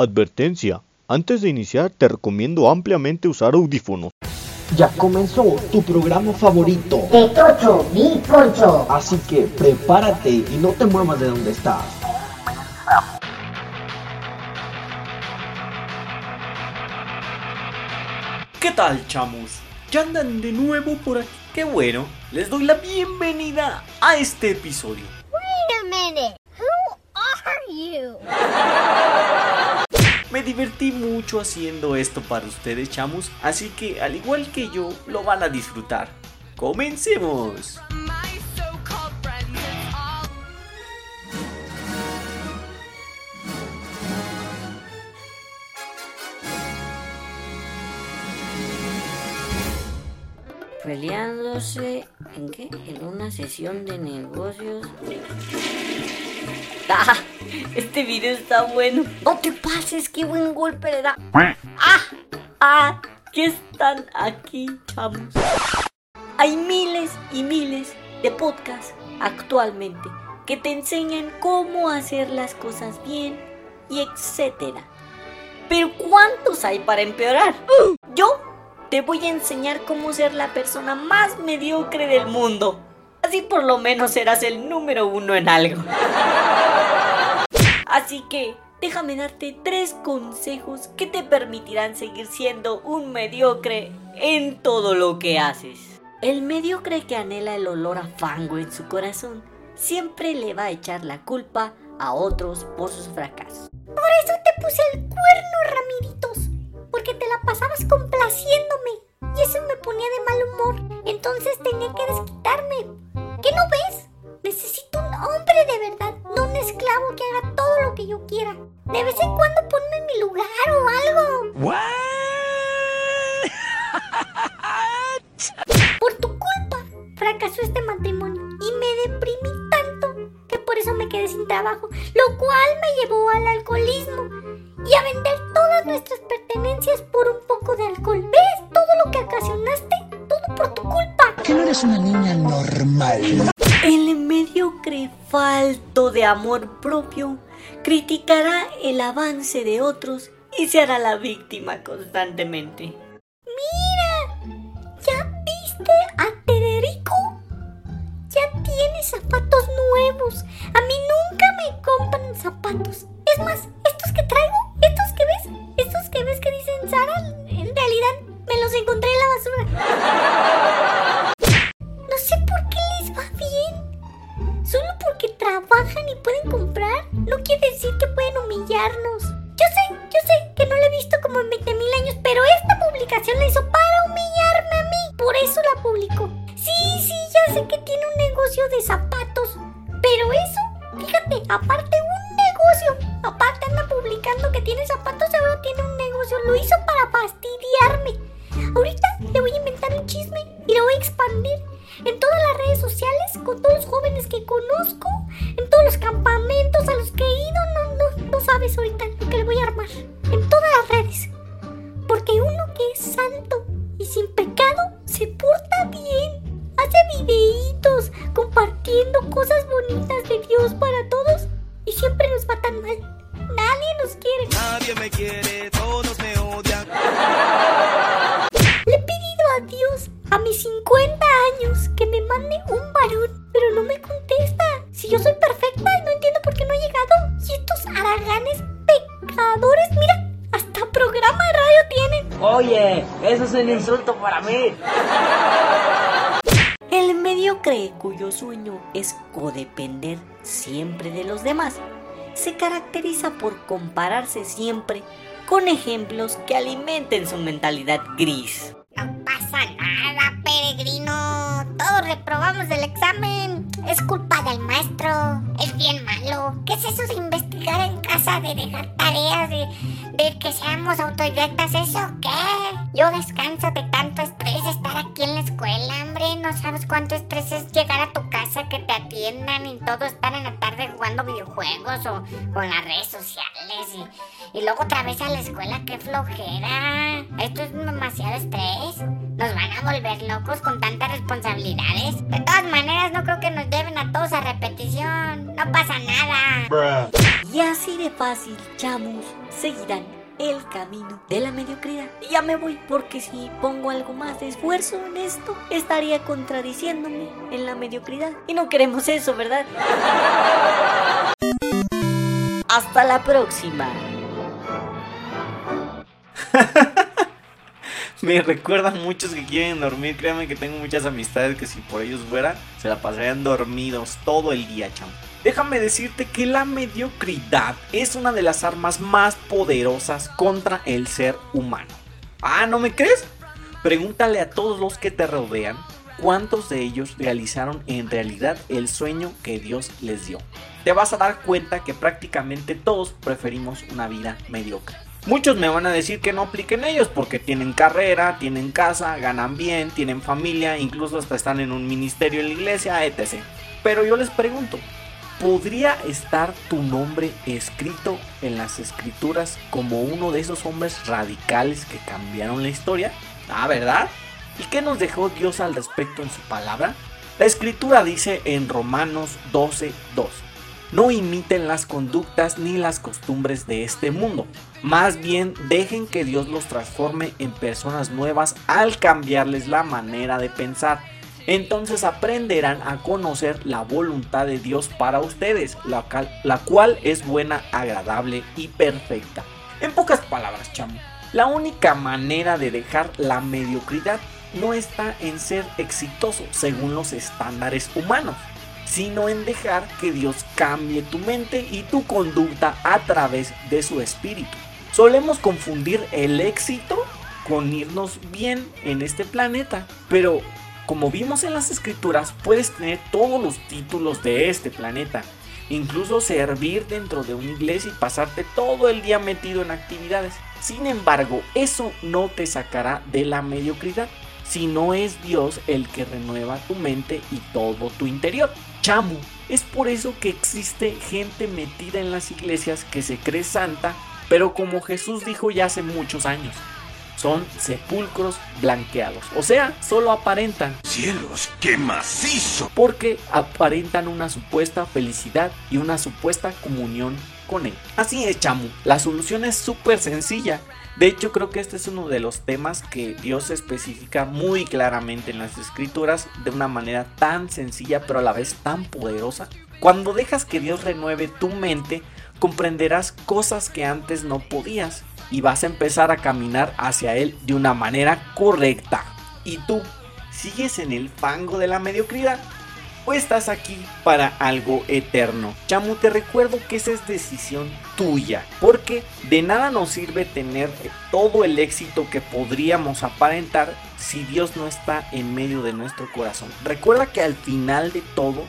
Advertencia. Antes de iniciar te recomiendo ampliamente usar audífonos. Ya comenzó tu programa favorito. De Tocho, mi Concho. Así que prepárate y no te muevas de donde estás. ¿Qué tal, chamos? ¿Ya andan de nuevo por aquí? Qué bueno, les doy la bienvenida a este episodio. Wait a minute. Who are you? Me divertí mucho haciendo esto para ustedes, chamos, así que al igual que yo, lo van a disfrutar. ¡Comencemos! peleándose en qué? En una sesión de negocios. ¡Ah! Este video está bueno. No te pases, qué buen golpe le da. ¡Ah! ¡Ah! ¿Qué están aquí, chamos? Hay miles y miles de podcasts actualmente que te enseñan cómo hacer las cosas bien y etcétera. Pero ¿cuántos hay para empeorar? Yo te voy a enseñar cómo ser la persona más mediocre del mundo. Así por lo menos serás el número uno en algo. Así que déjame darte tres consejos que te permitirán seguir siendo un mediocre en todo lo que haces. El mediocre que anhela el olor a fango en su corazón siempre le va a echar la culpa a otros por sus fracasos. Por eso te puse el cuerno, Ramiritos. Porque te la pasabas complaciéndome. Y eso me ponía de mal humor. Entonces tenía que desquitarme. Que yo quiera. De vez en cuando ponme en mi lugar o algo. Por tu culpa fracasó este matrimonio y me deprimí tanto que por eso me quedé sin trabajo, lo cual me llevó al alcoholismo y a vender todas nuestras pertenencias por un poco de alcohol. ¿Ves todo lo que ocasionaste? Todo por tu culpa. que no eres una niña normal. El mediocre falto de amor propio criticará el avance de otros y se hará la víctima constantemente. Mira, ¿ya viste a Federico? Ya tiene zapatos nuevos. A mí nunca me compran zapatos. Es más, estos que traigo, estos que ves, estos que ves que dicen Sara, en realidad me los encontré en la basura. Publicación la hizo para humillarme a mí. Por eso la publicó. Sí, sí, ya sé que tiene un negocio de zapatos. Pero eso, fíjate, aparte un negocio. Aparte anda publicando que tiene zapatos, ahora tiene un negocio. Lo hizo para fastidiarme. Ahorita le voy a inventar un chisme y lo voy a expandir en todas las redes sociales, con todos los jóvenes que conozco, en todos los campamentos a los que he ido. No, no, no sabes ahorita lo que le voy a armar. Santo y sin pecado se porta bien. Hace videitos compartiendo cosas bonitas de Dios para todos y siempre nos va tan mal. Nadie nos quiere. Nadie me quiere, un insulto para mí. El mediocre, cuyo sueño es codepender siempre de los demás, se caracteriza por compararse siempre con ejemplos que alimenten su mentalidad gris. No pasa nada, peregrino. Todos reprobamos el examen. Es culpa del maestro. Es bien malo. ¿Qué es eso de investigar en casa, de dejar tareas, de, de que seamos autodidactas? ¿Eso qué? Yo descanso de tanto estrés estar aquí en la escuela, hombre. No sabes cuánto estrés es llegar a tu casa, que te atiendan y todo estar en la tarde jugando videojuegos o, en las redes sociales. Y, y luego otra vez a la escuela, qué flojera. Esto es demasiado estrés. Nos van a volver locos con tantas responsabilidades. De todas maneras, no creo que nos lleven a todos a repetición. No pasa nada. Y Y así de fácil, chamos, seguirán el camino de la mediocridad. Ya me voy, porque si pongo algo más de esfuerzo en esto, estaría contradiciéndome en la mediocridad. Y no queremos eso, ¿verdad? Hasta la próxima. Me recuerdan muchos que quieren dormir. Créanme que tengo muchas amistades que si por ellos fuera, se la pasarían dormidos todo el día, chamo. Déjame decirte que la mediocridad es una de las armas más poderosas contra el ser humano. Ah, ¿no me crees? Pregúntale a todos los que te rodean cuántos de ellos realizaron en realidad el sueño que Dios les dio. Te vas a dar cuenta que prácticamente todos preferimos una vida mediocre. Muchos me van a decir que no apliquen ellos porque tienen carrera, tienen casa, ganan bien, tienen familia, incluso hasta están en un ministerio en la iglesia, etc. Pero yo les pregunto, ¿podría estar tu nombre escrito en las escrituras como uno de esos hombres radicales que cambiaron la historia? Ah, ¿verdad? ¿Y qué nos dejó Dios al respecto en su palabra? La escritura dice en Romanos 12:2. No imiten las conductas ni las costumbres de este mundo. Más bien dejen que Dios los transforme en personas nuevas al cambiarles la manera de pensar. Entonces aprenderán a conocer la voluntad de Dios para ustedes, la, la cual es buena, agradable y perfecta. En pocas palabras, chamo, la única manera de dejar la mediocridad no está en ser exitoso según los estándares humanos, sino en dejar que Dios cambie tu mente y tu conducta a través de su espíritu. Solemos confundir el éxito con irnos bien en este planeta, pero como vimos en las escrituras, puedes tener todos los títulos de este planeta, incluso servir dentro de una iglesia y pasarte todo el día metido en actividades. Sin embargo, eso no te sacará de la mediocridad, si no es Dios el que renueva tu mente y todo tu interior. Chamu, es por eso que existe gente metida en las iglesias que se cree santa, pero como Jesús dijo ya hace muchos años, son sepulcros blanqueados, o sea, solo aparentan ¡Cielos, qué macizo! porque aparentan una supuesta felicidad y una supuesta comunión con él. Así es, chamu. La solución es súper sencilla. De hecho, creo que este es uno de los temas que Dios especifica muy claramente en las escrituras de una manera tan sencilla pero a la vez tan poderosa. Cuando dejas que Dios renueve tu mente, comprenderás cosas que antes no podías y vas a empezar a caminar hacia Él de una manera correcta. ¿Y tú sigues en el fango de la mediocridad? ¿O estás aquí para algo eterno? Chamu, te recuerdo que esa es decisión tuya, porque de nada nos sirve tener todo el éxito que podríamos aparentar si Dios no está en medio de nuestro corazón. Recuerda que al final de todo,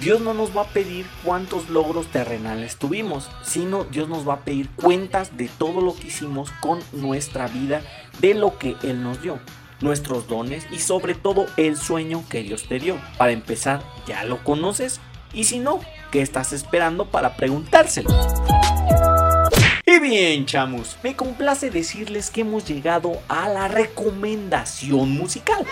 Dios no nos va a pedir cuántos logros terrenales tuvimos, sino Dios nos va a pedir cuentas de todo lo que hicimos con nuestra vida, de lo que Él nos dio nuestros dones y sobre todo el sueño que Dios te dio. Para empezar, ¿ya lo conoces? Y si no, ¿qué estás esperando para preguntárselo? Y bien, chamus, me complace decirles que hemos llegado a la recomendación musical.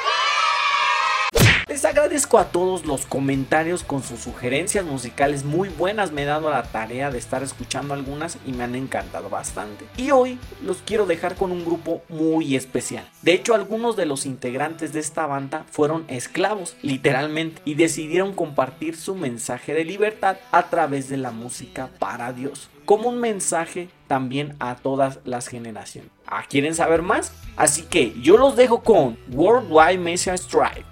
Les agradezco a todos los comentarios con sus sugerencias musicales muy buenas. Me he dado la tarea de estar escuchando algunas y me han encantado bastante. Y hoy los quiero dejar con un grupo muy especial. De hecho, algunos de los integrantes de esta banda fueron esclavos, literalmente, y decidieron compartir su mensaje de libertad a través de la música para Dios. Como un mensaje también a todas las generaciones. ¿Ah, ¿Quieren saber más? Así que yo los dejo con Worldwide Messiah Strive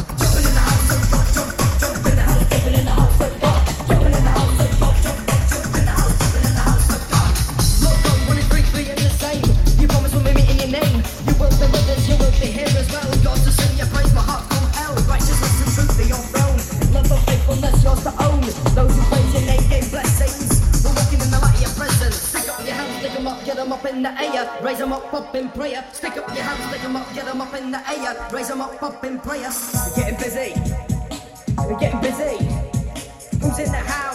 in the air, raise them up, up in prayer. Stick up your hands, stick them up, get them up in the air, raise them up, up in prayer. We're getting busy, we're getting busy. Who's in the house?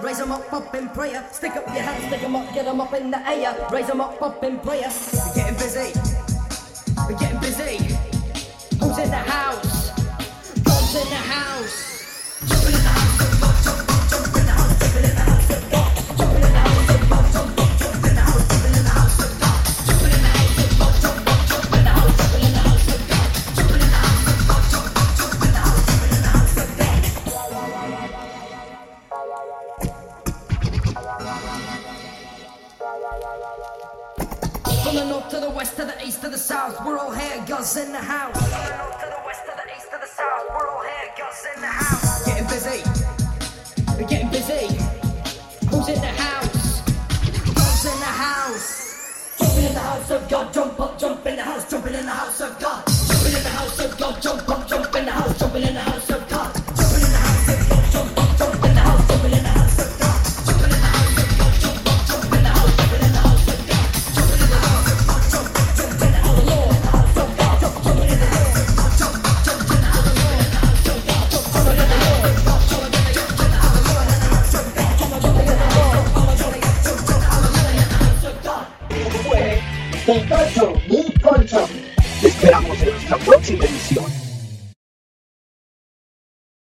Raise them up, up in prayer. Stick up your hands, stick them up, get them up in the air. Raise them up, up in prayer. We're getting busy. We're getting busy. Who's in the house? Who's in the house. Thumbs in the house. Thumbs in the house. Jumping in the house of God. Jump up, jump in the house. Jumping in the house of God. Jumping in the house of God. Jump up, jump in the house. Jumping in the house of God.